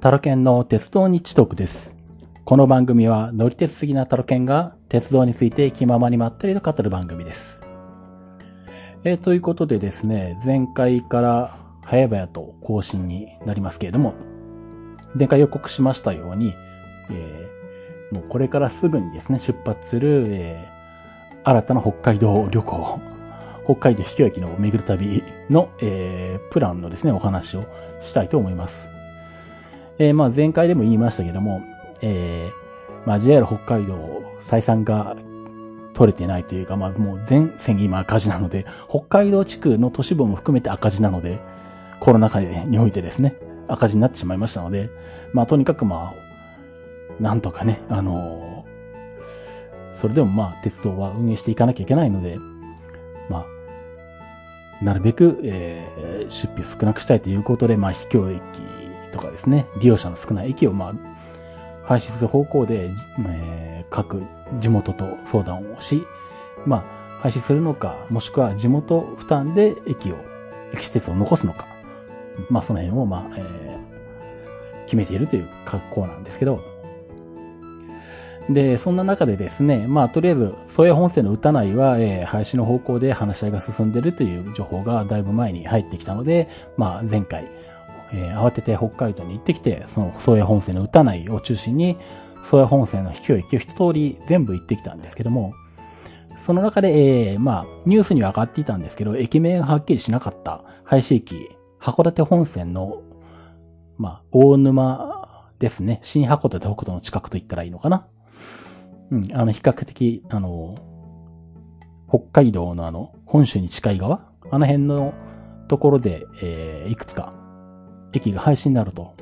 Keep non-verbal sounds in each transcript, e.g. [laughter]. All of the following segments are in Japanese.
タロケンの鉄道日トークです。この番組は乗り鉄好きなタロケンが鉄道について気ままにまったりと語る番組です。えーということでですね、前回から早々と更新になりますけれども、前回予告しましたように、えーもうこれからすぐにですね、出発する、えー新たな北海道旅行、北海道秘境駅の巡る旅の、えープランのですね、お話をしたいと思います。えーまあ前回でも言いましたけども、えーまあ JR 北海道採算が取れてないというか、まあもう全線今赤字なので、北海道地区の都市部も含めて赤字なので、コロナ禍においてですね、赤字になってしまいましたので、まあとにかくまあ、なんとかね、あのーそれでもまあ鉄道は運営していかなきゃいけないので、まあ、なるべく、えー出費を少なくしたいということで、まあ、秘境駅とかですね、利用者の少ない駅を、まあ、廃止する方向で、えー各地元と相談をし、まあ、廃止するのか、もしくは地元負担で駅を、駅施設を残すのか、まあ、その辺を、まあ、えー決めているという格好なんですけど、で、そんな中でですね、まあ、とりあえず、宗谷本線の歌内は、えー廃止の方向で話し合いが進んでいるという情報がだいぶ前に入ってきたので、まあ、前回、えー慌てて北海道に行ってきて、その宗谷本線の歌内を中心に、宗谷本線の秘境駅を一通り全部行ってきたんですけども、その中で、えーまあ、ニュースには上がっていたんですけど、駅名がはっきりしなかった廃止駅、函館本線の、まあ、大沼ですね。新函館北斗の近くと言ったらいいのかな。うん、あの、比較的、あの、北海道のあの、本州に近い側？あの辺のところで、えーいくつか、駅が廃止になると、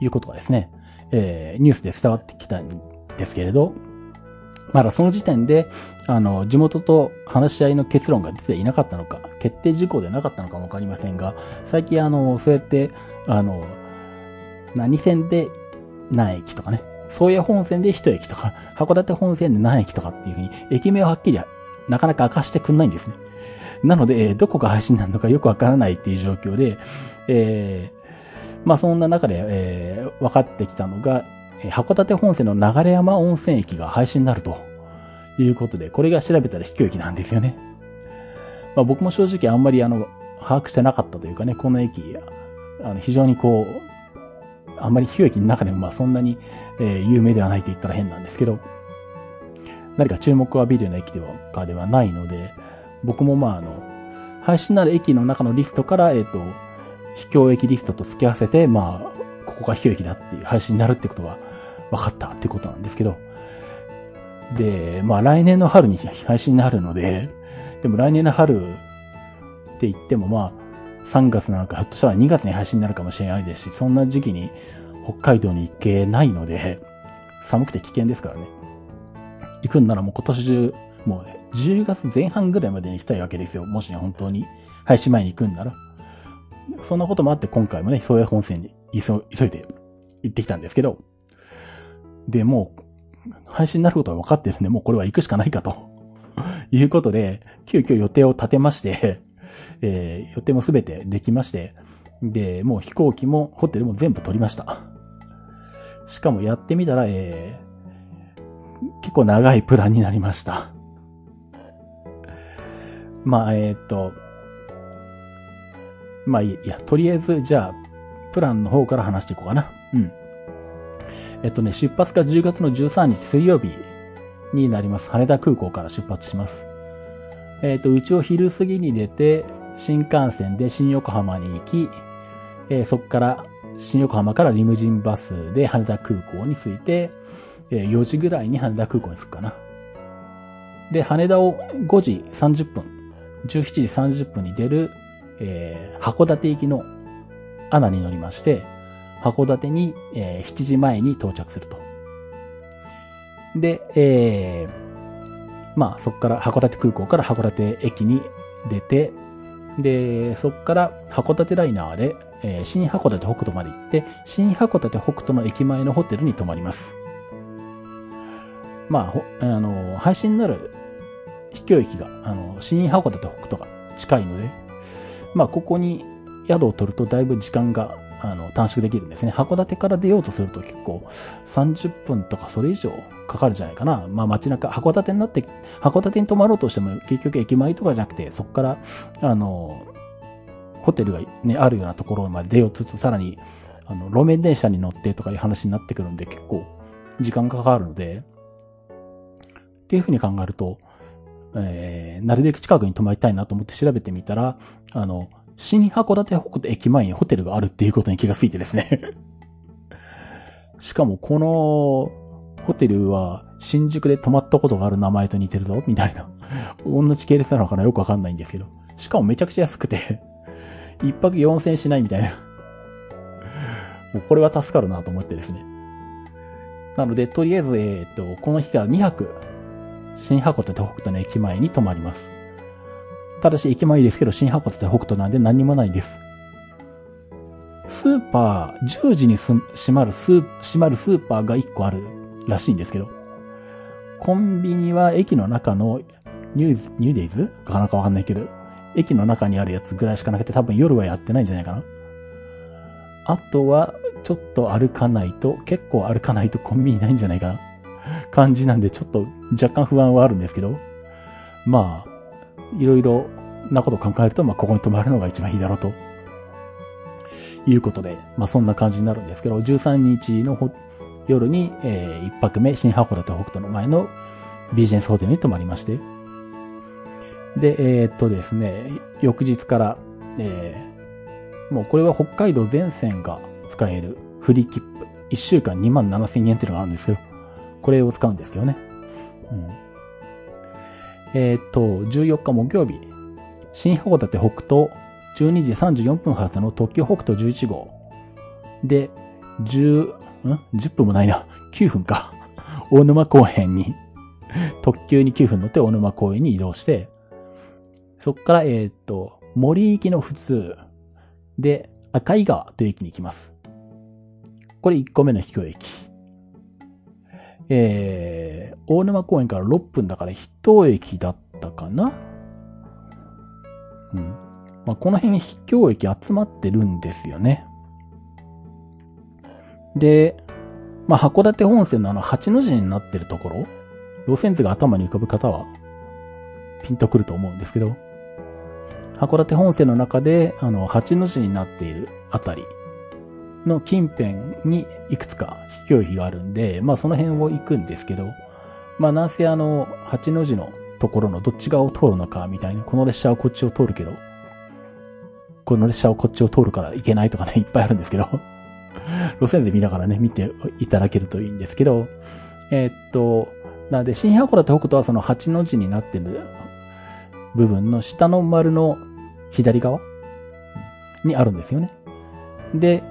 いうことがですね、えーニュースで伝わってきたんですけれど、まだその時点で、あの、地元と話し合いの結論が出ていなかったのか、決定事項でなかったのかもわかりませんが、最近あの、そうやって、あの、何線で何駅とかね、宗谷本線で一駅とか、函館本線で何駅とかっていうふうに、駅名をはっきりなかなか明かしてくんないんですね。なので、どこが配信なのかよくわからないっていう状況で、えーまあそんな中で、えー分かってきたのが、え函館本線の流山温泉駅が廃止になるということで、これが調べたら秘境駅なんですよね。まあ僕も正直あんまりあの、把握してなかったというかね、この駅、あの非常にこう、あんまり秘境駅の中でもまあそんなに、えー有名ではないと言ったら変なんですけど、何か注目を浴びるような駅ではかではないので、僕もまああの、廃止になる駅の中のリストから、えっ、と、秘境駅リストと付き合わせて、まあ、ここが秘境駅だっていう廃止になるってことは分かったってことなんですけど、で、まあ来年の春に廃止になるので、でも来年の春って言ってもまあ、3月なのか、ひょっとしたら2月に配信になるかもしれないですし、そんな時期に北海道に行けないので、寒くて危険ですからね。行くんならもう今年中、もう10月前半ぐらいまでに行きたいわけですよ。もし本当に配信前に行くんなら。そんなこともあって今回もね、宗谷本線に急いで行ってきたんですけど、で、もう、配信になることは分かってるんで、もうこれは行くしかないかと。[laughs] いうことで、急遽予定を立てまして、[laughs] えー予定もすべてできまして、で、もう飛行機もホテルも全部取りました。しかもやってみたら、えー結構長いプランになりました。まあ、えーっと、まあいい、いや、とりあえず、じゃあ、プランの方から話していこうかな。うん。えっとね、出発が10月の13日水曜日になります。羽田空港から出発します。えっ、と、うちを昼過ぎに出て、新幹線で新横浜に行き、えーそこから、新横浜からリムジンバスで羽田空港に着いて、えー4時ぐらいに羽田空港に着くかな。で、羽田を5時30分、17時30分に出る、えー函館行きのアナに乗りまして、函館に、えー7時前に到着すると。で、えーまあそこから函館空港から函館駅に出て、で、そこから函館ライナーで、えー新函館北斗まで行って、新函館北斗の駅前のホテルに泊まります。まあ、ほあの、配信になる秘境駅が、あの、新函館北斗が近いので、まあ、ここに宿を取るとだいぶ時間があの、短縮できるんですね。函館から出ようとすると結構30分とかそれ以上かかるんじゃないかな。まあ街中、函館になって、函館に泊まろうとしても結局駅前とかじゃなくて、そこから、あの、ホテルがね、あるようなところまで出ようとすると、さらに、あの、路面電車に乗ってとかいう話になってくるんで、結構時間がかかるので、っていうふうに考えると、えー、なるべく近くに泊まりたいなと思って調べてみたら、あの、新函館北斗駅前にホテルがあるっていうことに気がついてですね [laughs] しかもこのホテルは新宿で泊まったことがある名前と似てるぞみたいな。同じ系列なのかなよくわかんないんですけど。しかもめちゃくちゃ安くて一泊4000円しないみたいなもうこれは助かるなと思ってですね。なので、とりあえず、えっ、と、この日から2泊、新函館北斗の駅前に泊まります。ただし駅前ですけど、新函館北斗なんで何もないです。スーパー、10時に閉まるスー、閉まるスーパーが1個あるらしいんですけど、コンビニは駅の中のニューズ、ニューデイズ？かな？かわかんないけど、駅の中にあるやつぐらいしかなくて多分夜はやってないんじゃないかな。あとは、ちょっと歩かないと、結構歩かないとコンビニないんじゃないかな。感じなんで、ちょっと若干不安はあるんですけど、まあ、いろいろなこと考えると、まあ、ここに泊まるのが一番いいだろうと。いうことで、まあ、そんな感じになるんですけど、13日の夜に、えー、1泊目、新函館北斗の前のビジネスホテルに泊まりまして、で、えー、っとですね、翌日から、えー、もうこれは北海道全線が使えるフリー切符、1週間2万7千円っていうのがあるんですけど、これを使うんですけどね。うん。えー、っと、14日木曜日、新函館北東、12時34分発の特急北斗11号。で、10、ん ?10 分もないな。9分か。大沼公園に、特急に9分乗って大沼公園に移動して、そっから、えー、っと、森行きの普通で赤井川という駅に行きます。これ1個目の秘境駅。えー、大沼公園から6分だから一駅だったかな？うん。まあ、この辺に秘境駅集まってるんですよね。で、まあ、函館本線のあの八の字になってるところ、路線図が頭に浮かぶ方は、ピンとくると思うんですけど、函館本線の中で、あの、八の字になっているあたりの近辺にいくつか秘境駅があるんで、まあその辺を行くんですけど、まあなんせあの、八の字のところのどっち側を通るのかみたいな、この列車はこっちを通るけど、この列車はこっちを通るから行けないとかね、いっぱいあるんですけど、[laughs] 路線図見ながらね、見ていただけるといいんですけど、えー、っと、なので、新函館北斗はその八の字になってる部分の下の丸の左側にあるんですよね。で、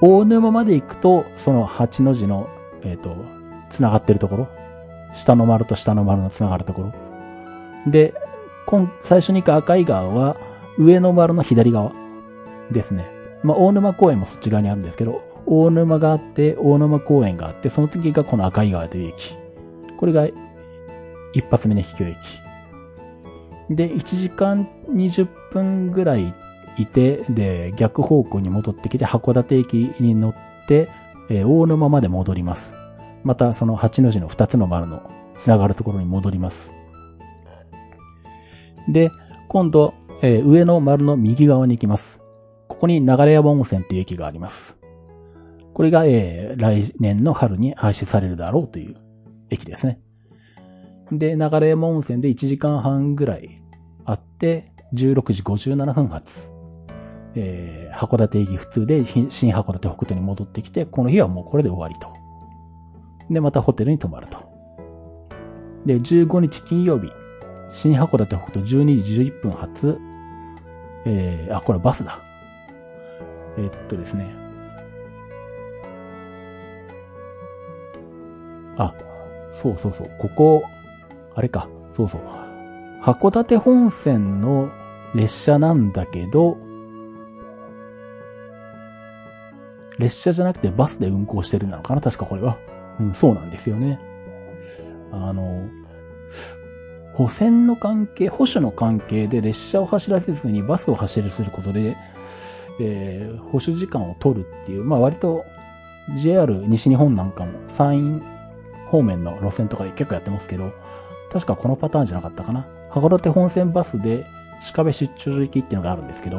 大沼まで行くと、その八の字の、えっ、ー、と、繋がってるところ？下の丸と下の丸の繋がるところ？で、今、最初に行く赤い川は、上の丸の左側ですね。まあ、大沼公園もそっち側にあるんですけど、大沼があって、大沼公園があって、その次がこの赤い川という駅。これが、一発目の秘境駅。で、1時間20分ぐらいいて、で、逆方向に戻ってきて、函館駅に乗って、えー、大沼まで戻ります。また、その8の字の2つの丸の繋がるところに戻ります。で、今度、えー、上の丸の右側に行きます。ここに流山温泉っていう駅があります。これが、えー、来年の春に廃止されるだろうという駅ですね。で、流山温泉で1時間半ぐらいあって、16時57分発。えー、函館駅普通で新函館北斗に戻ってきて、この日はもうこれで終わりと。で、またホテルに泊まると。で、15日金曜日、新函館北斗12時11分発、えー、あ、これバスだ。えー、っとですね。あ、そうそうそう。ここ、あれか。そうそう。函館本線の列車なんだけど、列車じゃなくてバスで運行してるなのかな確かこれは。うん、そうなんですよね。あの、保線の関係、保守の関係で列車を走らせずにバスを走らせることで、えー、保守時間を取るっていう、まあ割と JR 西日本なんかも山陰方面の路線とかで結構やってますけど、確かこのパターンじゃなかったかな。函館本線バスで鹿部出張所行きっていうのがあるんですけど、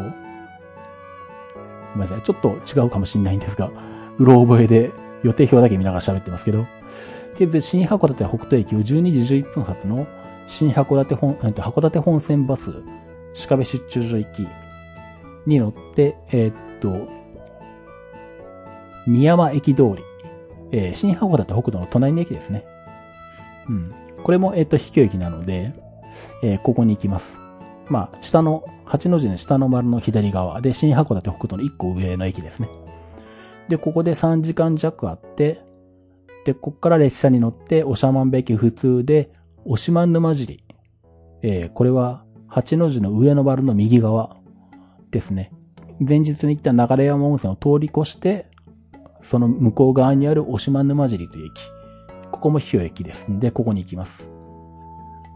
ごめんなさい。ちょっと違うかもしれないんですが、うろ覚えで予定表だけ見ながら喋ってますけど、現在新函館北斗駅を12時11分発の新函館本、函館本線バス鹿部出張所行きに乗って、えー、っと、新山駅通り、えー、新函館北道の隣の駅ですね。うん。これも、えー、っと、秘境駅なので、えー、ここに行きます。まあ、下の、八の字の下の丸の左側で、新函館北道の1個上の駅ですね。で、ここで3時間弱あって、で、ここから列車に乗って、長万部駅普通で、おしま沼尻。えー、これは、八の字の上の丸の右側ですね。前日に行った流山温泉を通り越して、その向こう側にある押間沼尻という駅。ここも秘境駅ですんで、ここに行きます。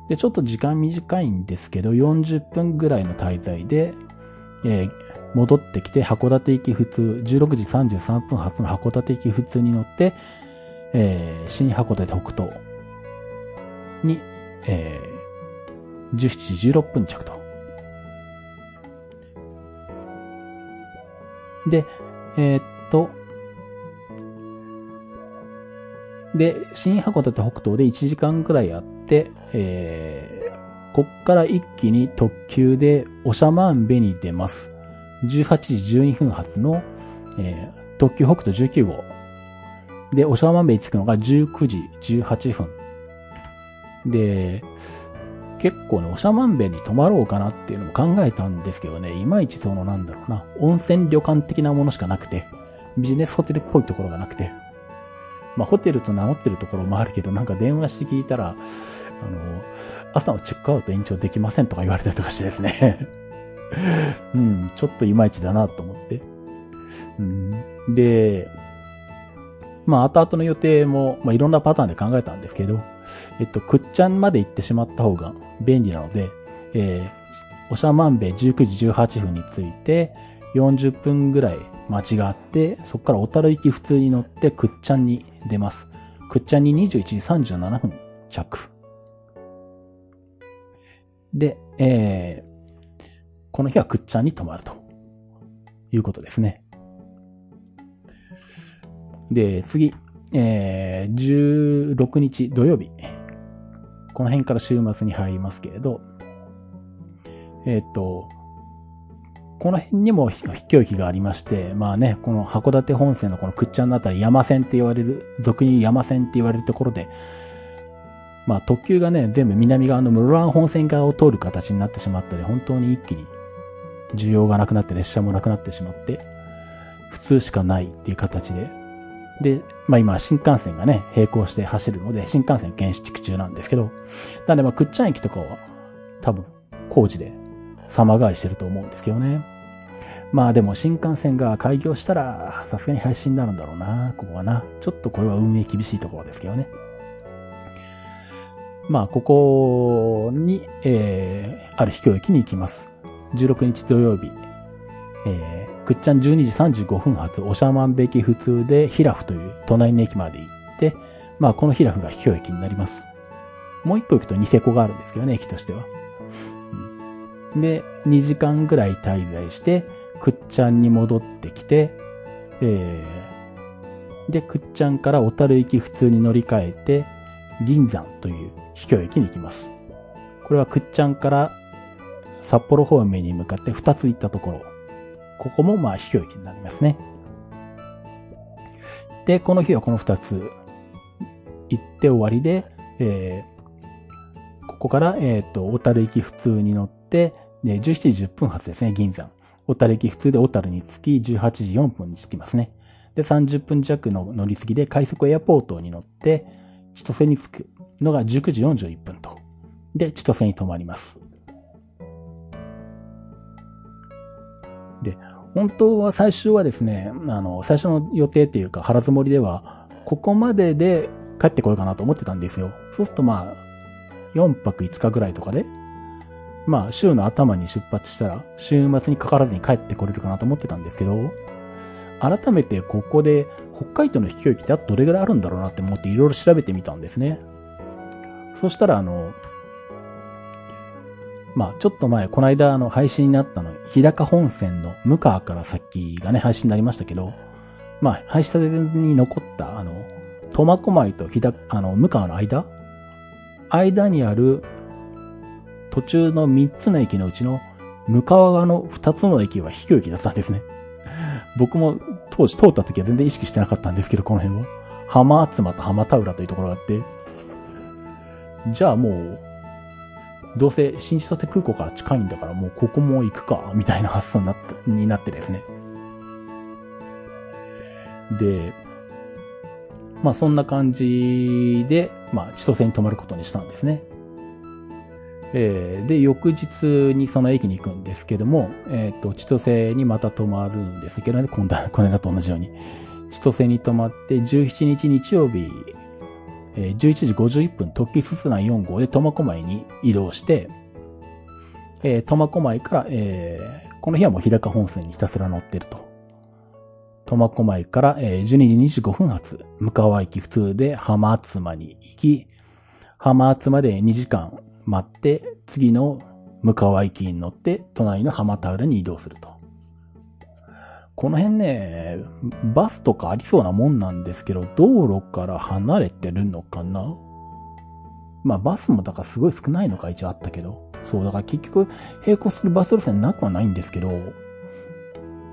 で、ちょっと時間短いんですけど、40分ぐらいの滞在で、えー、戻ってきて函館行き普通、16時33分発の函館行き普通に乗って、えー、新函館北東に、えー、17時16分着と。で、えー、っと、で、新函館北東で1時間くらいあって、えー、こっから一気に特急で長万部に出ます。18時12分発の、えー、特急北斗19号。で、長万部に着くのが19時18分。で、結構ね、長万部に泊まろうかなっていうのも考えたんですけどね、いまいちそのなんだろうな、温泉旅館的なものしかなくて、ビジネスホテルっぽいところがなくて、まあ、ホテルと名乗ってるところもあるけど、なんか電話して聞いたら、あの、朝のチェックアウト延長できませんとか言われたりとかしてですね [laughs] うん、ちょっといまいちだなと思って。うん、で、まあ、後々の予定も、まあ、いろんなパターンで考えたんですけど、えっと、くっちゃんまで行ってしまった方が便利なので、えー、おしゃまんべ19時18分に着いて、40分ぐらい間違って、そこから小樽行き普通に乗ってくっちゃんに出ます。くっちゃんに21時37分着。で、えー、この日はくっちゃんに泊まるということですね。で、次、えー、16日土曜日。この辺から週末に入りますけれど、えっ、ー、と、この辺にも秘境駅がありまして、まあね、この函館本線のこのくっちゃんのあたり山線って言われる、俗に山線って言われるところで、まあ特急がね、全部南側の室蘭本線側を通る形になってしまったり、本当に一気に需要がなくなって列車もなくなってしまって、普通しかないっていう形で、で、まあ今新幹線がね、並行して走るので、新幹線建築中なんですけど、なんでまあくっちゃん駅とかは多分工事で様変わりしてると思うんですけどね。まあでも新幹線が開業したら、さすがに廃止になるんだろうな、ここはな。ちょっとこれは運営厳しいところですけどね。まあ、ここに、えー、ある秘境駅に行きます。16日土曜日、えー、くっちゃん12時35分発、おしゃまんべき普通で、ヒラフという隣の駅まで行って、まあ、このヒラフが秘境駅になります。もう一個行くとニセコがあるんですけどね、駅としては。で、2時間ぐらい滞在して、くっちゃんに戻ってきて、えー、で、くっちゃんから小樽行き普通に乗り換えて、銀山という秘境駅に行きます。これはくっちゃんから札幌方面に向かって2つ行ったところ。ここもまあ秘境駅になりますね。で、この日はこの2つ行って終わりで、えー、ここから、えっ、ー、と、小樽行き普通に乗って、で、17時10分発ですね、銀山。小樽駅普通で小樽に着き、18時4分に着きますね。で、30分弱の乗り継ぎで快速エアポートに乗って、千歳に着くのが19時41分と。で、千歳に停まります。で、本当は最初はですね、あの、最初の予定っていうか腹積もりでは、ここまでで帰ってこようかなと思ってたんですよ。そうするとまあ、4泊5日ぐらいとかでまあ、週の頭に出発したら、週末にかからずに帰ってこれるかなと思ってたんですけど、改めてここで北海道の飛行機ってあとどれぐらいあるんだろうなって思っていろいろ調べてみたんですね。そしたらあの、まあちょっと前、この間あの配信になったの、日高本線の向川から先がね、配信になりましたけど、まあ配信に残ったあの、苫小牧と日高、あの、向川の間？間にある途中の3つの駅のうちの向川側の2つの駅は飛行駅だったんですね。[laughs] 僕も当時通った時は全然意識してなかったんですけど、この辺は。浜厚間と浜田浦というところがあって、じゃあもう、どうせ新千歳空港から近いんだからもうここも行くか、みたいな発想になって、になってですね。で、まあそんな感じで、まあ千歳に泊まることにしたんですね。えー、で、翌日にその駅に行くんですけども、えっ、ー、と、千歳にまた泊まるんですけどね、今度は、[laughs] これだと同じように。千歳に泊まって、17日日曜日、えー、11時51分、特急すすな4号で苫小牧に移動して、えー、苫小牧から、えー、この日はもう日高本線にひたすら乗ってると。苫小牧から、えー、12時25分発、向川駅普通で浜厚間に行き、浜厚間で2時間待って、次の向川駅に乗って、隣の浜田浦に移動すると。この辺ね、バスとかありそうなもんなんですけど、道路から離れてるのかな？まあバスもだからすごい少ないのか一応あったけど。そう、だから結局並行するバス路線なくはないんですけど、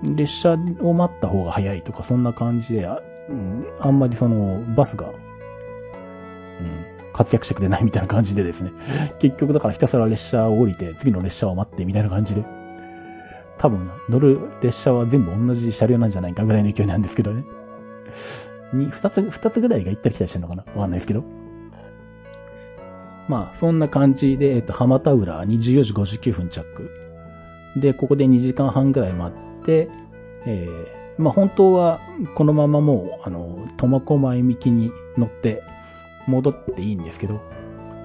列車を待った方が早いとかそんな感じで、うん、あんまりそのバスが、うん、活躍してくれないみたいな感じでですね。結局だからひたすら列車を降りて、次の列車を待ってみたいな感じで。多分、乗る列車は全部同じ車両なんじゃないかぐらいの勢いなんですけどね。に、二つ、二つぐらいが行ったり来たりしてるのかな？わかんないですけど。まあ、そんな感じで、えっと、浜田浦に14時59分着。で、ここで2時間半ぐらい待って、えー、まあ本当はこのままもう、あの、苫小牧行きに乗って戻っていいんですけど、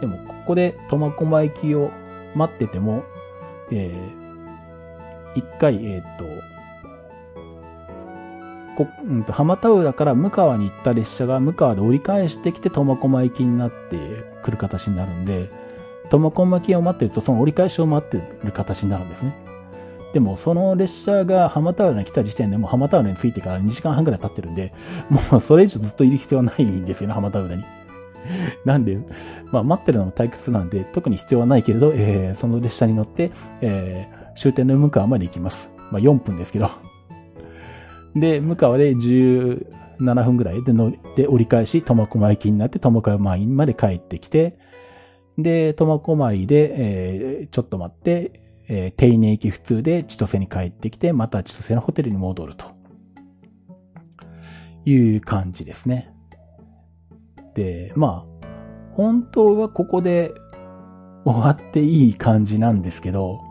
でもここで苫小牧行きを待ってても、えー、一回、えっ、と、こ、うんと、浜田浦から向川に行った列車が向川で折り返してきて苫小牧行きになってくる形になるんで、苫小牧を待ってるとその折り返しを待ってる形になるんですね。でもその列車が浜田浦に来た時点でもう浜田浦に着いてから2時間半くらい経ってるんで、もうそれ以上ずっといる必要はないんですよね、浜田浦に。[laughs] なんで、まあ待ってるのも退屈なんで、特に必要はないけれど、えー、その列車に乗って、えー、終点の向川まで行きます。まあ4分ですけど。[laughs] で、向川で17分ぐらいで乗って折り返し、苫小牧駅になって苫小牧まで帰ってきて、で、苫小牧で、えー、ちょっと待って、えー、定年駅普通で千歳に帰ってきて、また千歳のホテルに戻ると。いう感じですね。で、まあ、本当はここで終わっていい感じなんですけど、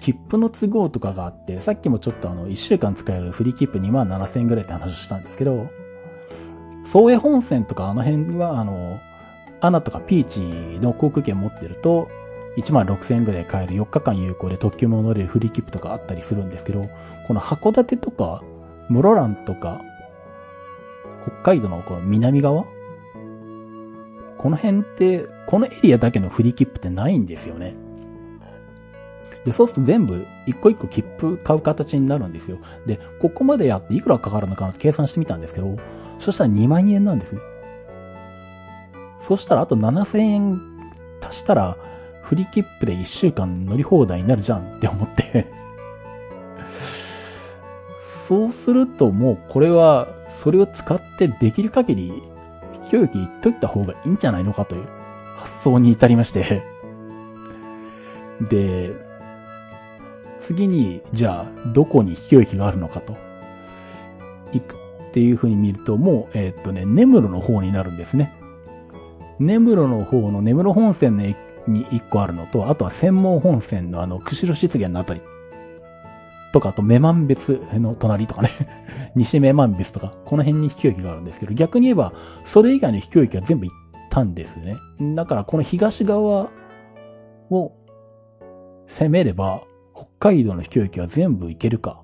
切符の都合とかがあって、さっきもちょっとあの、1週間使えるフリー切符2万7000円ぐらいって話をしたんですけど、総江本線とかあの辺は、あの、アナとかピーチの航空券持ってると、1万6000円ぐらい買える4日間有効で特急も乗れるフリー切符とかあったりするんですけど、この函館とか、室蘭とか、北海道のこの南側この辺って、このエリアだけのフリー切符ってないんですよね。で、そうすると全部、一個一個切符買う形になるんですよ。で、ここまでやっていくらかかるのかなって計算してみたんですけど、そしたら2万円なんですね。そしたらあと7000円足したら、フリー切符で1週間乗り放題になるじゃんって思ってそうするともうこれは、それを使ってできる限り、飛行機行っといた方がいいんじゃないのかという発想に至りましてで、次に、じゃあ、どこに飛行機があるのかと、行くっていう風に見ると、もう、えー、っとね、根室の方になるんですね。根室の方の根室本線に1個あるのと、あとは専門本線のあの、釧路湿原のあたり。とか、あと、女満別の隣とかね [laughs] 西女満別とか、この辺に飛行機があるんですけど、逆に言えば、それ以外の飛行機は全部行ったんですね。だから、この東側を、攻めれば、北海道の秘境駅は全部行けるか、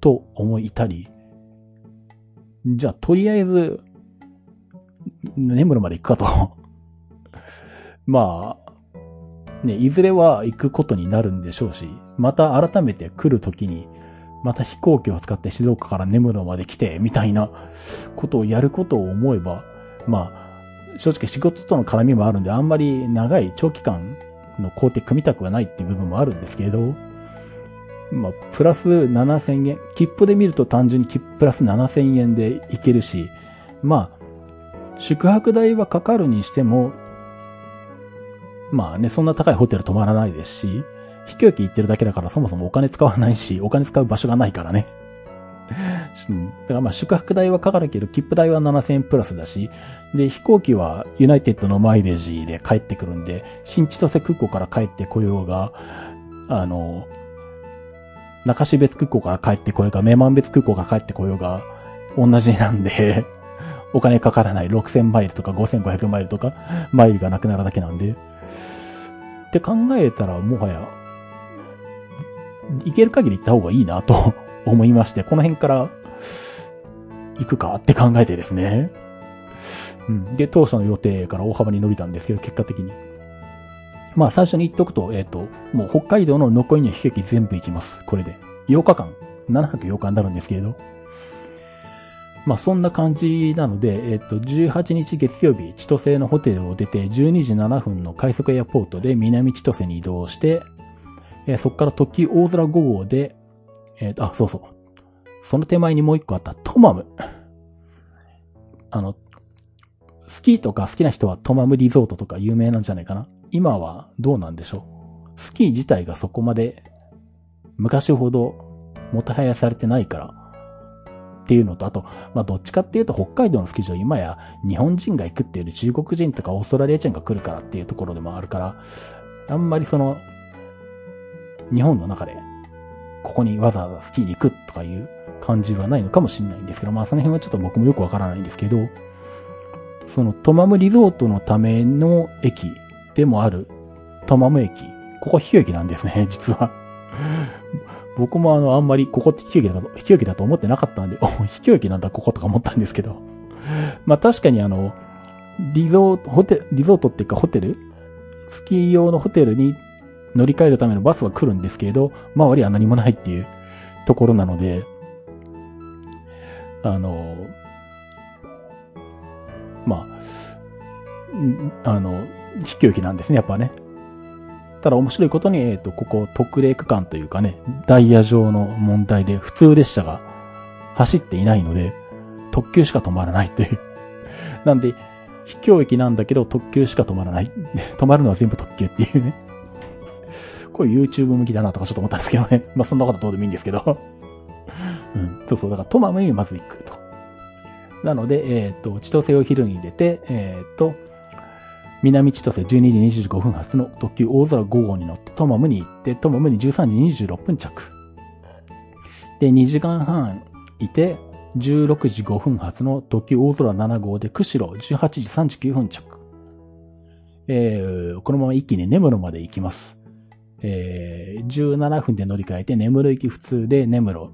と思いたり、じゃあ、とりあえず、根室まで行くかと。[laughs] まあ、ね、いずれは行くことになるんでしょうし、また改めて来るときに、また飛行機を使って静岡から根室まで来て、みたいなことをやることを思えば、まあ、正直仕事との絡みもあるんで、あんまり長い長期間の工程組みたくはないっていう部分もあるんですけれど、まあ、プラス7000円。切符で見ると単純にプラス7000円で行けるし、まあ、宿泊代はかかるにしても、まあね、そんな高いホテル泊まらないですし、飛行機行ってるだけだからそもそもお金使わないし、[laughs] お金使う場所がないからね。[laughs] だからまあ宿泊代はかかるけど、切符代は7000円プラスだし、で、飛行機はユナイテッドのマイレージで帰ってくるんで、新千歳空港から帰ってこようが、あの、中標別空港から帰ってこようが、名満別空港から帰ってこようが、同じなんで [laughs] お金かからない6000マイルとか5500マイルとか、マイルがなくなるだけなんで。って考えたら、もはや、行ける限り行った方がいいなと [laughs] 思いまして、この辺から行くかって考えてですね。うん。で、当初の予定から大幅に伸びたんですけど、結果的に。まあ最初に言っておくと、えっ、ー、と、もう北海道の残りの悲劇全部行きます。これで。8日間。7泊8日になるんですけれど。まあそんな感じなので、えっ、ー、と、18日月曜日、千歳のホテルを出て、12時7分の快速エアポートで南千歳に移動して、えー、そこから特急大空5号で、えっ、と、あ、そうそう。その手前にもう一個あったトマム。あの、スキーとか好きな人はトマムリゾートとか有名なんじゃないかな。今はどうなんでしょう。スキー自体がそこまで昔ほどもたはやされてないからっていうのと、あと、まあどっちかっていうと北海道のスキー場今や日本人が行くっていうより中国人とかオーストラリア人が来るからっていうところでもあるから、あんまりその日本の中でここにわざわざスキーに行くとかいう感じはないのかもしれないんですけど、まあその辺はちょっと僕もよくわからないんですけど、そのトマムリゾートのための駅でもあるトマム駅。ここ秘境駅なんですね、[laughs] 実は。僕もあの、あんまりここって秘境駅だと、秘境駅だと思ってなかったんで、[laughs] お、秘境駅なんだ、こことか思ったんですけど。まあ確かにあの、リゾート、ホテル、リゾートっていうかホテルスキー用のホテルに乗り換えるためのバスは来るんですけれど、周りは何もないっていうところなので、あの、まあ、あの、秘境駅なんですね、やっぱね。ただ面白いことに、えっ、ー、と、ここ特例区間というかね、ダイヤ上の問題で普通列車が走っていないので、特急しか止まらないという。なんで、秘境駅なんだけど特急しか止まらない。[laughs] 止まるのは全部特急っていうね。これ YouTube 向きだなとかちょっと思ったんですけどね。[laughs] まあそんなことどうでもいいんですけど。[laughs] うん。そうそう。だからトマムにまず行くと。なので、えっ、ー、と、千歳を昼に出て、えっ、ー、と、南千歳12時25分発の特急大空5号に乗ってトマムに行って、トマムに13時26分着。で、2時間半いて、16時5分発の特急大空7号で釧路18時39分着。えー、このまま一気に根室まで行きます。えー、17分で乗り換えて、根室行き普通で根室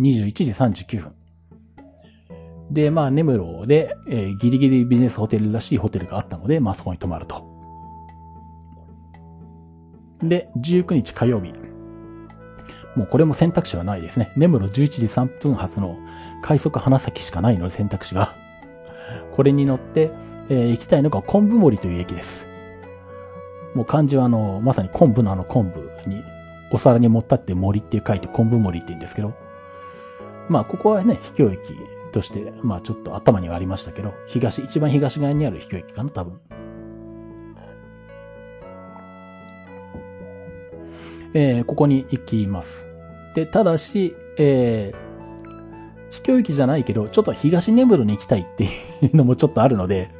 21時39分。で、まあ、根室で、えー、ギリギリビジネスホテルらしいホテルがあったので、まあ、そこに泊まると。で、19日火曜日。もうこれも選択肢はないですね。根室11時3分発の快速花咲しかないので選択肢が。これに乗って、えー、行きたいのが昆布森という駅です。もう漢字はあの、まさに昆布のあの昆布に、お皿に盛ったって森って書いて昆布森って言うんですけど、まあここはね、秘境駅として、まあちょっと頭にはありましたけど、東、一番東側にある秘境駅かな、多分。えー、ここに行きます。で、ただし、えー、秘境駅じゃないけど、ちょっと東根室に行きたいっていうのもちょっとあるので、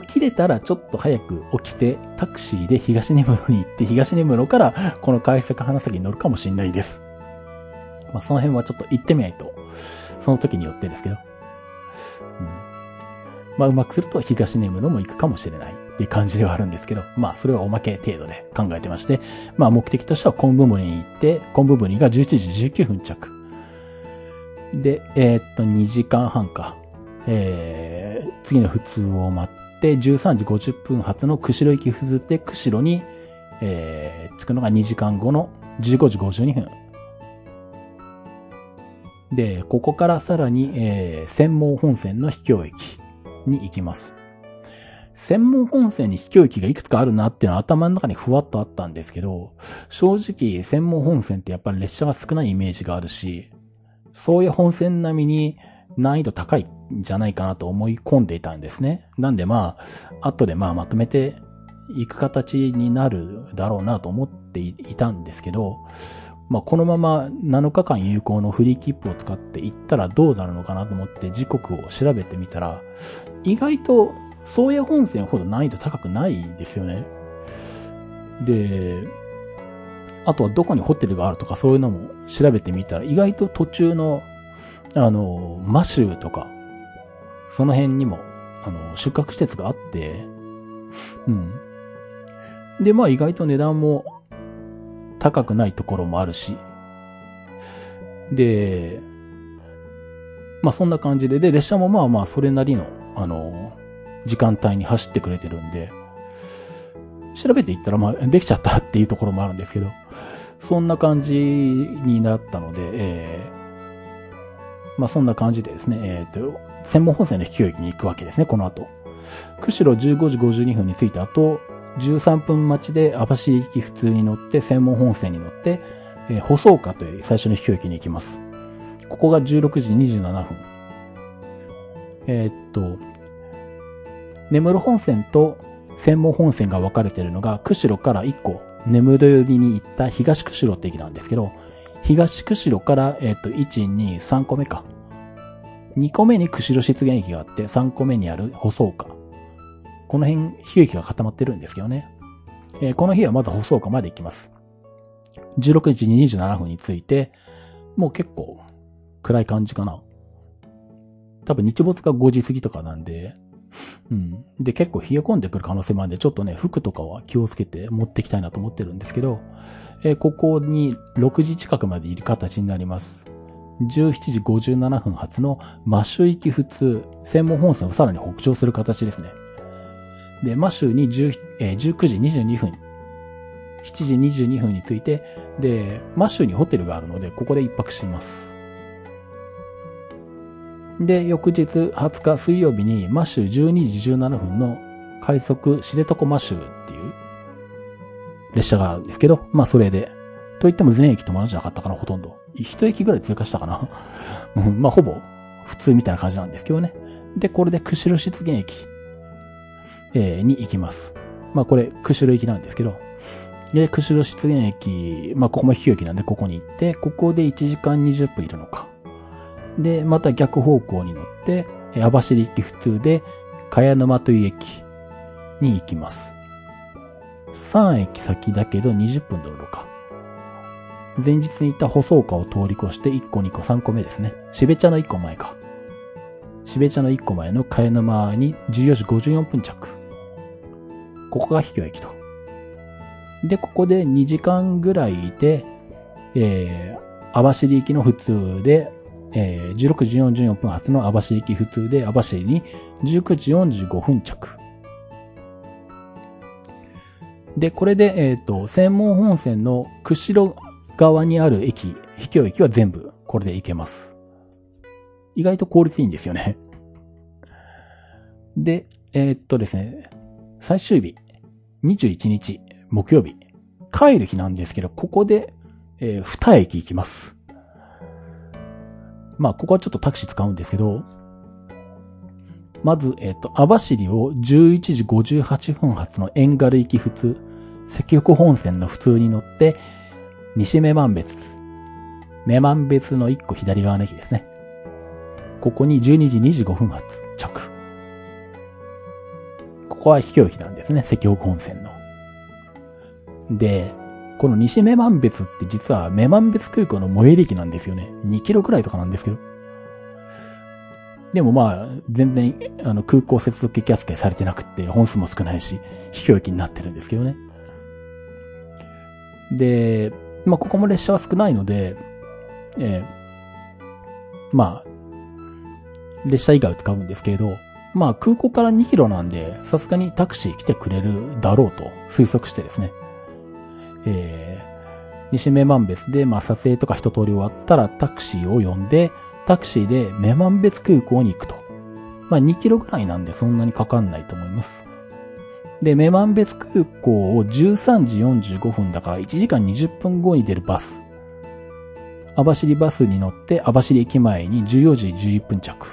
起きれたらちょっと早く起きて、タクシーで東根室に行って、東根室からこの快速花咲に乗るかもしれないです。まあ、その辺はちょっと行ってみないと、その時によってですけど。うん。まあ、うまくすると東根室も行くかもしれない。っていう感じではあるんですけど、まあそれはおまけ程度で考えてまして、まあ目的としては昆布森に行って、昆布森が11時19分着。で、えー、っと、2時間半か。えー、次の普通を待って、13時50分発の釧路行き普通で釧路に、えー、着くのが2時間後の15時52分。で、ここからさらに、えー、専門本線の秘境駅に行きます。専門本線に秘境駅がいくつかあるなっていうのは頭の中にふわっとあったんですけど、正直専門本線ってやっぱり列車が少ないイメージがあるし、そういう本線並みに難易度高いんじゃないかなと思い込んでいたんですね。なんでまあ、後でまあまとめていく形になるだろうなと思っていたんですけど、まあ、このまま7日間有効のフリーキップを使って行ったらどうなるのかなと思って時刻を調べてみたら、意外と宗谷本線ほど難易度高くないですよね。で、あとはどこにホテルがあるとかそういうのも調べてみたら、意外と途中の、あの、マシューとか、その辺にも、あの、宿泊施設があって、うん。で、まあ意外と値段も高くないところもあるし、で、まあそんな感じで、で、列車もまあまあそれなりの、あの、時間帯に走ってくれてるんで、調べていったらまあできちゃったっていうところもあるんですけど、そんな感じになったので、え、まあそんな感じでですね、えっ、ー、と、専門本線の秘境駅に行くわけですね、この後。釧路15時52分に着いた後、13分待ちで網走行き普通に乗って、専門本線に乗って、えー、舗装という最初の秘境駅に行きます。ここが16時27分。えー、っと、眠る本線と専門本線が分かれているのが、釧路から1個、眠る寄りに行った東釧路って駅なんですけど、東釧路から、えっ、と、1、2、3個目か。2個目に釧路湿原駅があって、3個目にある舗装化。この辺、悲劇が固まってるんですけどね。えー、この日はまず舗装化まで行きます。16時27分に着いて、もう結構暗い感じかな。多分日没が5時過ぎとかなんで、うん。で、結構冷え込んでくる可能性もあるんで、ちょっとね、服とかは気をつけて持ってきたいなと思ってるんですけど、えー、ここに6時近くまでいる形になります。17時57分発のマッシュ行き普通、釧網本線をさらに北上する形ですね。で、マッシュに10、えー、19時22分、7時22分に着いて、で、マッシュにホテルがあるので、ここで一泊します。で、翌日20日水曜日にマッシュ12時17分の快速知床マッシュっていう列車があるんですけど、まあそれで、といっても全駅止まるんじゃなかったかな、ほとんど。一駅ぐらい通過したかな。[laughs] うん、まあほぼ普通みたいな感じなんですけどね。で、これで釧路湿原駅、えー、に行きます。まあこれ、釧路駅なんですけど、で、釧路湿原駅、まあここも秘境駅なんでここに行って、ここで1時間20分いるのか。で、また逆方向に乗って、網走行き普通で、茅沼という駅に行きます。3駅先だけど20分道路か。前日に行った舗装化を通り越して1個2個3個目ですね。しべ茶の1個前か。しべ茶の1個前の茅沼に14時54分着。ここが秘境駅と。で、ここで2時間ぐらいいて、えー、網走行きの普通でえー、16時44分発の網走行き普通で網走に19時45分着。で、これで、えっ、ー、と、専門本線の釧路側にある駅、秘境駅は全部これで行けます。意外と効率いいんですよね。で、えー、っとですね、最終日、21日、木曜日、帰る日なんですけど、ここで、えー、二駅行きます。まあ、ここはちょっとタクシー使うんですけど、まず、えっ、と、網走を11時58分発の遠軽行き普通、石北本線の普通に乗って、西女満別、女満別の1個左側の駅ですね。ここに12時25分発着。ここは秘境駅なんですね、石北本線の。で、この西女満別って実は女満別空港の最寄り駅なんですよね。2キロくらいとかなんですけど。でもまあ、全然、あの、空港接続激扱いされてなくて、本数も少ないし、秘境駅になってるんですけどね。で、まあ、ここも列車は少ないので、えー、まあ、列車以外を使うんですけれど、まあ空港から2キロなんで、さすがにタクシー来てくれるだろうと推測してですね。えー、西女満別で、まあ撮影とか一通り終わったらタクシーを呼んで、タクシーで女満別空港に行くと。まあ2キロぐらいなんでそんなにかかんないと思います。で、女満別空港を13時45分だから1時間20分後に出るバス。網走バスに乗って網走駅前に14時11分着。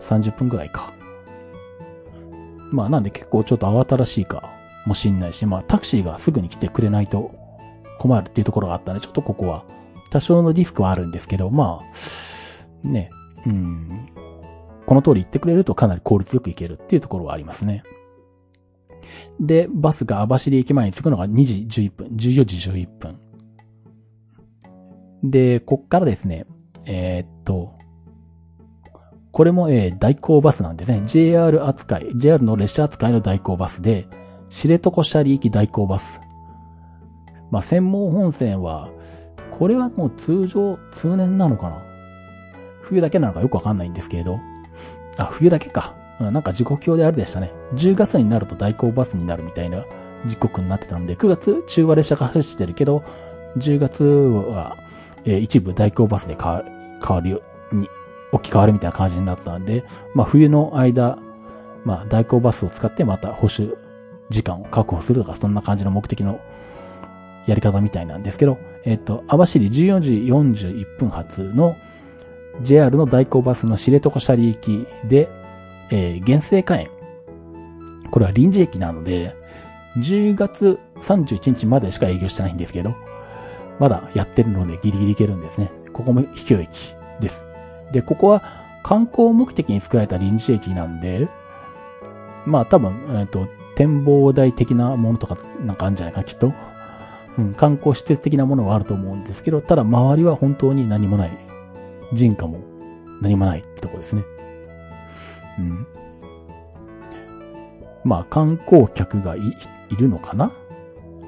30分ぐらいか。まあなんで結構ちょっと慌ただしいかもしんないし、まあタクシーがすぐに来てくれないと困るっていうところがあったんで、ちょっとここは多少のリスクはあるんですけど、まあ、ね、うん、この通り言ってくれるとかなり効率よく行けるっていうところはありますね。で、バスが網走駅前に着くのが2時11分、14時11分。で、こっからですね、えー、っと、これも、えー、代行バスなんですね。JR 扱い、JR の列車扱いの代行バスで、知床シャリ行き代行バス。まあ、専門本線は、これはもう通常、通年なのかな？冬だけなのかよくわかんないんですけれど。あ、冬だけか。なんか時刻表であれでしたね。10月になると代行バスになるみたいな時刻になってたんで、9月中和列車が走ってるけど、10月は、えー、一部代行バスで変わるように置き換わるみたいな感じになったんで、まあ冬の間、まあ代行バスを使ってまた保守時間を確保するとか、そんな感じの目的のやり方みたいなんですけど、えっ、と、網走14時41分発の JR の代行バスの知床シャリ行きで、えー、原生火炎。これは臨時駅なので、10月31日までしか営業してないんですけど、まだやってるのでギリギリ行けるんですね。ここも秘境駅です。で、ここは観光目的に作られた臨時駅なんで、まあ多分、えっ、ー、と、展望台的なものとかなんかあるんじゃないかな、きっと。うん、観光施設的なものはあると思うんですけど、ただ周りは本当に何もない。人家も何もないってとこですね。うん。まあ観光客がいいるのかな？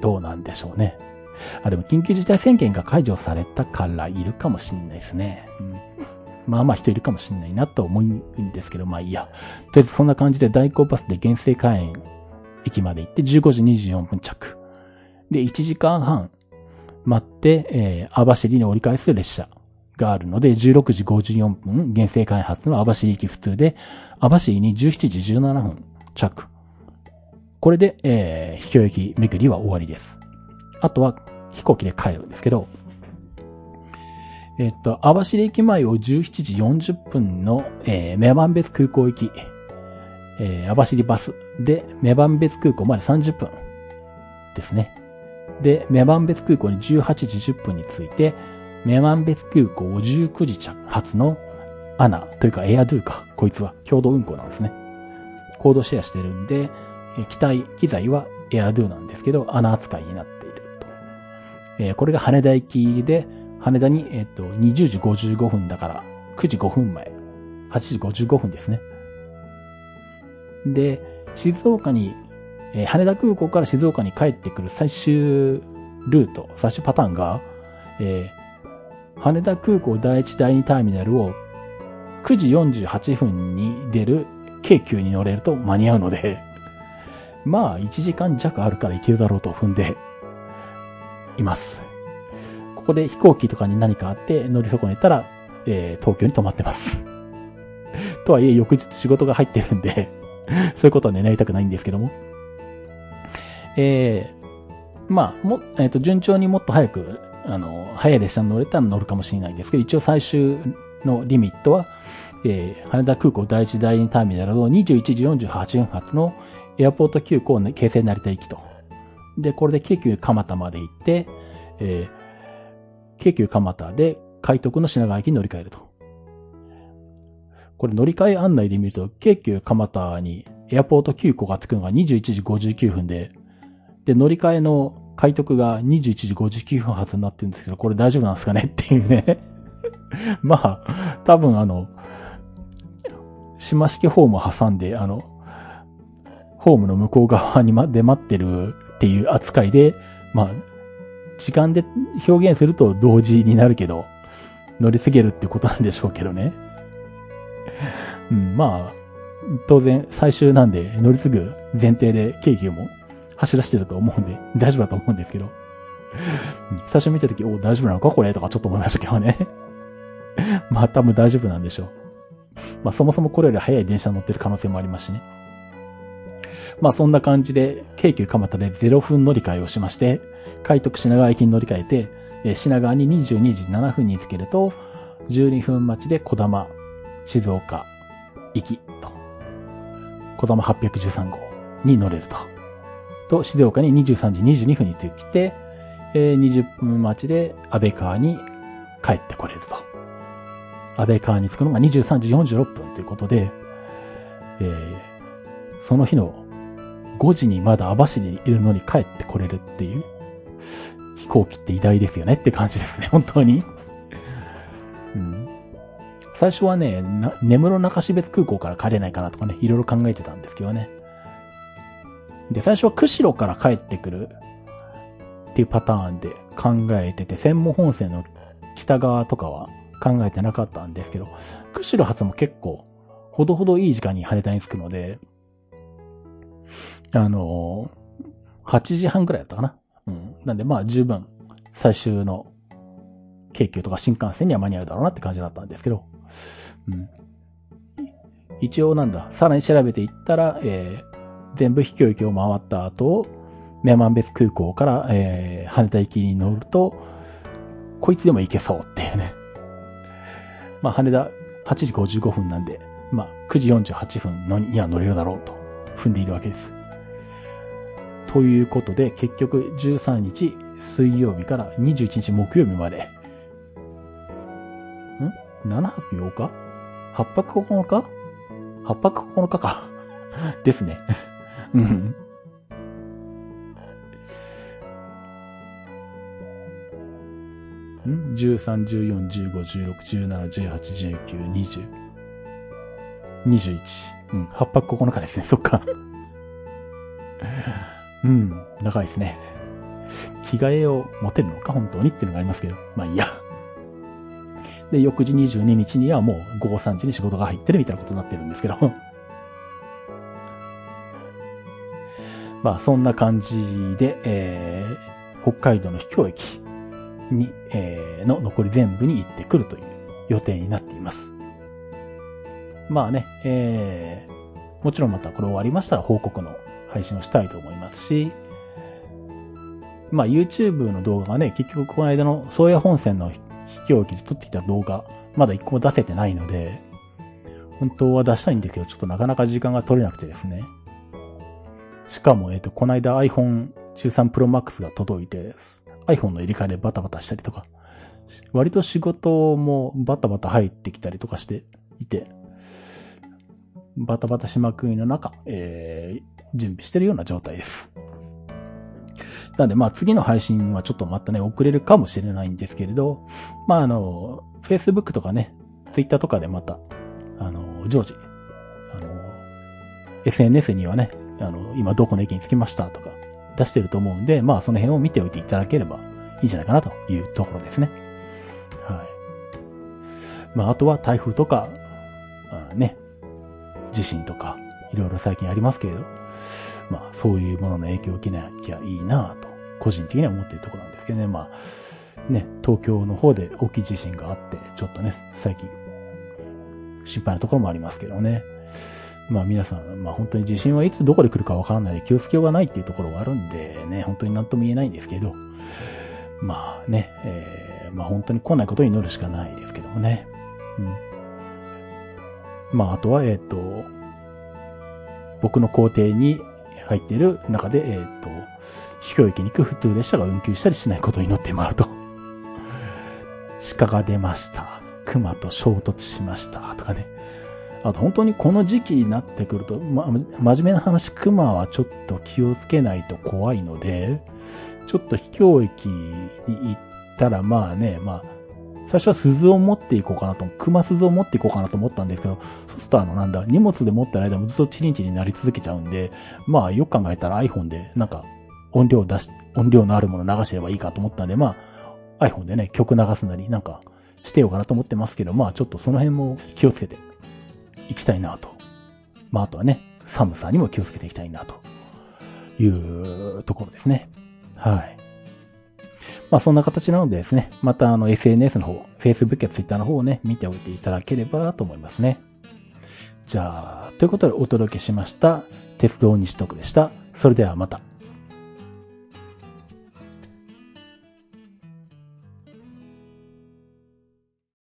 どうなんでしょうね。あ、でも緊急事態宣言が解除されたからいるかもしんないですね。うんまあまあ人いるかもしれないなと思うんですけど、まあいいや。とりあえずそんな感じで代行バスで原生花園駅まで行って15時24分着。で、1時間半待って、えー、網走に折り返す列車があるので、16時54分原生開発の網走駅普通で、網走に17時17分着。これで、えー、秘境駅巡りは終わりです。あとは飛行機で帰るんですけど、えっと、網走駅前を17時40分の、えー、女満別空港行き、えー、網走バスで、女満別空港まで30分ですね。で、女満別空港に18時10分に着いて、女満別空港を19時着発のアナというかエアドゥか、こいつは共同運行なんですね。コードシェアしてるんで、機体、機材はエアドゥなんですけど、アナ扱いになっていると。えー、これが羽田行きで、羽田に、えっ、と、20時55分だから、9時5分前。8時55分ですね。で、静岡に、えー、羽田空港から静岡に帰ってくる最終ルート、最終パターンが、えー、羽田空港第1第2ターミナルを9時48分に出る京急に乗れると間に合うので、[laughs] まあ1時間弱あるから行けるだろうと踏んでいます。ここで飛行機とかに何かあって乗り損ねたら、えー、東京に泊まってます。[laughs] とはいえ、翌日仕事が入ってるんで [laughs] そういうことはね、なりたくないんですけども。えー、まあ、も、えっ、ー、と、順調にもっと早く、あの、早い列車に乗れたら乗るかもしれないんですけど、一応最終のリミットは、えー、羽田空港第一第二ターミナルの21時48分発のエアポート急行の京成成田行きと。で、これで京急蒲田まで行って、えー、京急蒲田で海徳の品川駅に乗り換えると。これ乗り換え案内で見ると、京急蒲田にエアポート急行が着くのが21時59分で、で、乗り換えの海徳が21時59分発になってるんですけど、これ大丈夫なんですかねっていうね [laughs] まあ、多分あの、島式ホームを挟んで、あの、ホームの向こう側にまで待ってるっていう扱いで、まあ、時間で表現すると同時になるけど、乗り継げるってことなんでしょうけどね。うん、まあ、当然最終なんで乗り継ぐ前提で京急も走らせてると思うんで、大丈夫だと思うんですけど。最初見たとき、お、大丈夫なのかこれ？とかちょっと思いましたけどね。[laughs] まあ多分大丈夫なんでしょう。まあそもそもこれより早い電車乗ってる可能性もありますしね。まあそんな感じで、京急蒲田で0分乗り換えをしまして、海徳品川駅に乗り換えて、え品川に22時7分につけると、12分待ちで小玉、静岡、行き、と。小玉813号に乗れると。と、静岡に23時22分に着いて、え、20分待ちで安倍川に帰ってこれると。安倍川に着くのが23時46分ということで、えー、その日の5時にまだ網走にいるのに帰ってこれるっていう飛行機って偉大ですよねって感じですね、[laughs] 本当に。うん、最初はね、根室中標津空港から帰れないかなとかね、いろいろ考えてたんですけどね。で、最初は釧路から帰ってくるっていうパターンで考えてて、専門本線の北側とかは考えてなかったんですけど、釧路発も結構、ほどほどいい時間に羽田に着くので、あの、8時半くらいだったかな。うん。なんでまあ十分、最終の京急とか新幹線には間に合うだろうなって感じだったんですけど、うん。一応なんだ、さらに調べていったら、えー、全部飛行機を回った後、女満別空港から、えー、羽田行きに乗ると、こいつでも行けそうっていうね。まあ、羽田8時55分なんで、まあ、9時48分のには乗れるだろうと踏んでいるわけです。ということで、結局13日水曜日から21日木曜日まで、ん ?7 泊8日 ?8 泊9日 ?8 泊9日か。ですね。うん。ん ?13、14、15、16、17、18、19、20、21。うん、8泊9日ですね。そっか。[laughs] うん、長いですね。着替えを持てるのか本当にっていうのがありますけど。まあいいや。で、翌日22日にはもう午後3時に仕事が入ってるみたいなことになってるんですけど。[laughs] まあそんな感じで、えー、北海道の秘境駅に、えー、の残り全部に行ってくるという予定になっています。まあね、えー、もちろんまたこれ終わりましたら報告の配信をしたいと思いますし、まあ YouTube の動画がね、結局この間の宗谷本線の秘境駅で撮ってきた動画、まだ一個も出せてないので、本当は出したいんですけど、ちょっとなかなか時間が取れなくてですね。しかも、えっ、ー、と、この間 iPhone 13 Pro Max が届いて、iPhone の入れ替えでバタバタしたりとか、割と仕事もバタバタ入ってきたりとかしていて、バタバタしまくりの中、えー、準備してるような状態です。なんで、まあ次の配信はちょっとまたね、遅れるかもしれないんですけれど、まああの、Facebook とかね、Twitter とかでまた、あの、常時、あの、SNS にはね、あの、今どこの駅に着きましたとか出してると思うんで、まあその辺を見ておいていただければいいんじゃないかなというところですね。はい。まああとは台風とか、あね、地震とか、いろいろ最近ありますけれど、まあ、そういうものの影響を受けなきゃいいなと、個人的には思っているところなんですけどね。まあ、ね、東京の方で大きい地震があって、ちょっとね、最近、心配なところもありますけどね。まあ皆さん、まあ本当に地震はいつどこで来るかわからないで気をつけようがないっていうところがあるんでね、本当に何とも言えないんですけど、まあね、えー、まあ本当に来ないことに祈るしかないですけどもね。うん。まああとは、えっ、ー、と、僕の校庭に入っている中で、えっ、ー、と、秘境駅に行く普通列車が運休したりしないことに乗ってもらうと。鹿が出ました。熊と衝突しました。とかね。あと本当にこの時期になってくると、ま、真面目な話、熊はちょっと気をつけないと怖いので、ちょっと秘境駅に行ったらまあね、まあ、最初は鈴を持っていこうかなと、熊鈴を持っていこうかなと思ったんですけど、そうするとあの、なんだ、荷物で持ってる間もずっとチリンチリンなり続けちゃうんで、まあ、よく考えたら iPhone で、なんか、音量出し、音量のあるもの流してればいいかと思ったんで、まあ、iPhone でね、曲流すなり、なんか、してようかなと思ってますけど、まあ、ちょっとその辺も気をつけて。いきたいなと。まあ、あとはね、寒さにも気をつけていきたいなというところですね。はい。まあそんな形なのでですね、またあの SNS の方、Facebook や Twitter の方をね、見ておいていただければと思いますね。じゃあ、ということでお届けしました、鉄道西徳でした。それではまた。